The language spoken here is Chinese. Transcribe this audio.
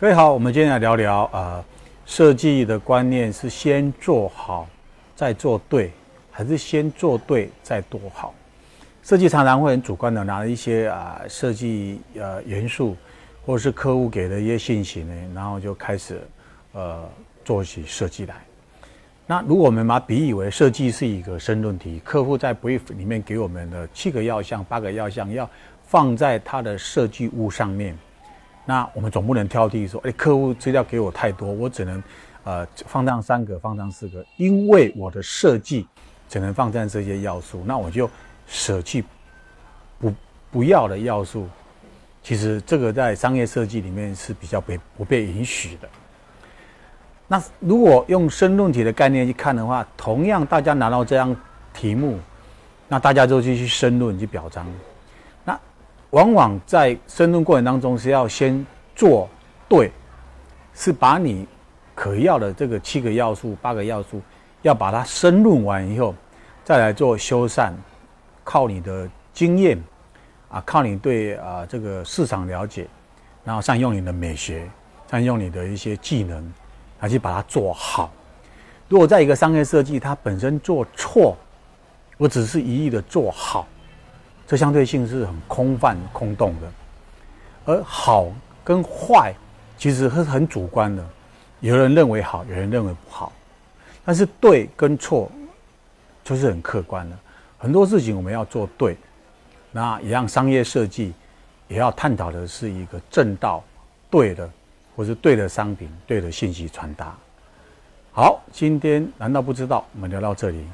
各位好，我们今天来聊聊啊，设计的观念是先做好再做对，还是先做对再做好？设计常常会很主观的拿一些啊设计呃元素，或者是客户给的一些信息呢，然后就开始呃做起设计来。那如果我们把比喻为设计是一个申论题，客户在 brief 里面给我们的七个要项、八个要项，要放在他的设计物上面。那我们总不能挑剔说，哎，客户资料给我太多，我只能，呃，放上三个，放上四个，因为我的设计只能放上这些要素，那我就舍弃不不要的要素。其实这个在商业设计里面是比较被不被允许的。那如果用申论题的概念去看的话，同样大家拿到这样题目，那大家就继续申论去表彰。往往在申论过程当中是要先做对，是把你可要的这个七个要素、八个要素，要把它申论完以后，再来做修缮，靠你的经验啊，靠你对啊这个市场了解，然后善用你的美学，善用你的一些技能，来去把它做好。如果在一个商业设计，它本身做错，我只是一意的做好。这相对性是很空泛、空洞的，而好跟坏其实是很主观的，有人认为好，有人认为不好，但是对跟错就是很客观的。很多事情我们要做对，那一样商业设计也要探讨的是一个正道、对的，或是对的商品、对的信息传达。好，今天难道不知道？我们聊到这里。